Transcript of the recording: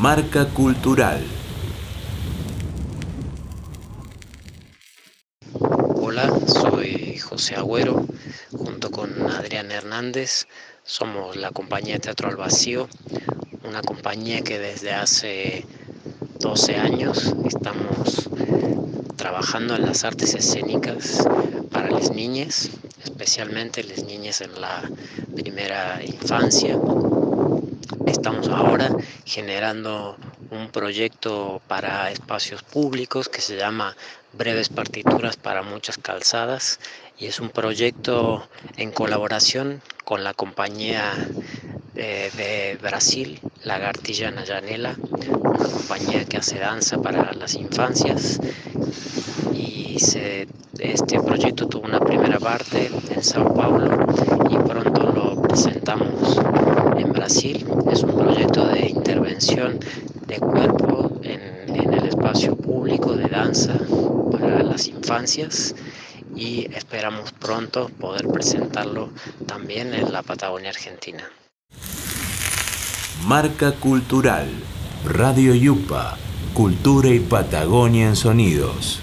Marca Cultural. Hola, soy José Agüero, junto con Adrián Hernández. Somos la compañía Teatro al Vacío, una compañía que desde hace 12 años estamos trabajando en las artes escénicas para las niñas, especialmente las niñas en la primera infancia. Estamos ahora generando un proyecto para espacios públicos que se llama Breves Partituras para Muchas Calzadas y es un proyecto en colaboración con la compañía eh, de Brasil, Lagartilla Nayanela, una compañía que hace danza para las infancias y este proyecto tuvo una primera parte en Sao Paulo y pronto lo presentamos en Brasil. Es un proyecto de intervención de cuerpo en, el espacio público de danza para las infancias y esperamos pronto poder presentarlo también en la Patagonia Argentina. Marca Cultural, Radio Yupa, Cultura y Patagonia en Sonidos.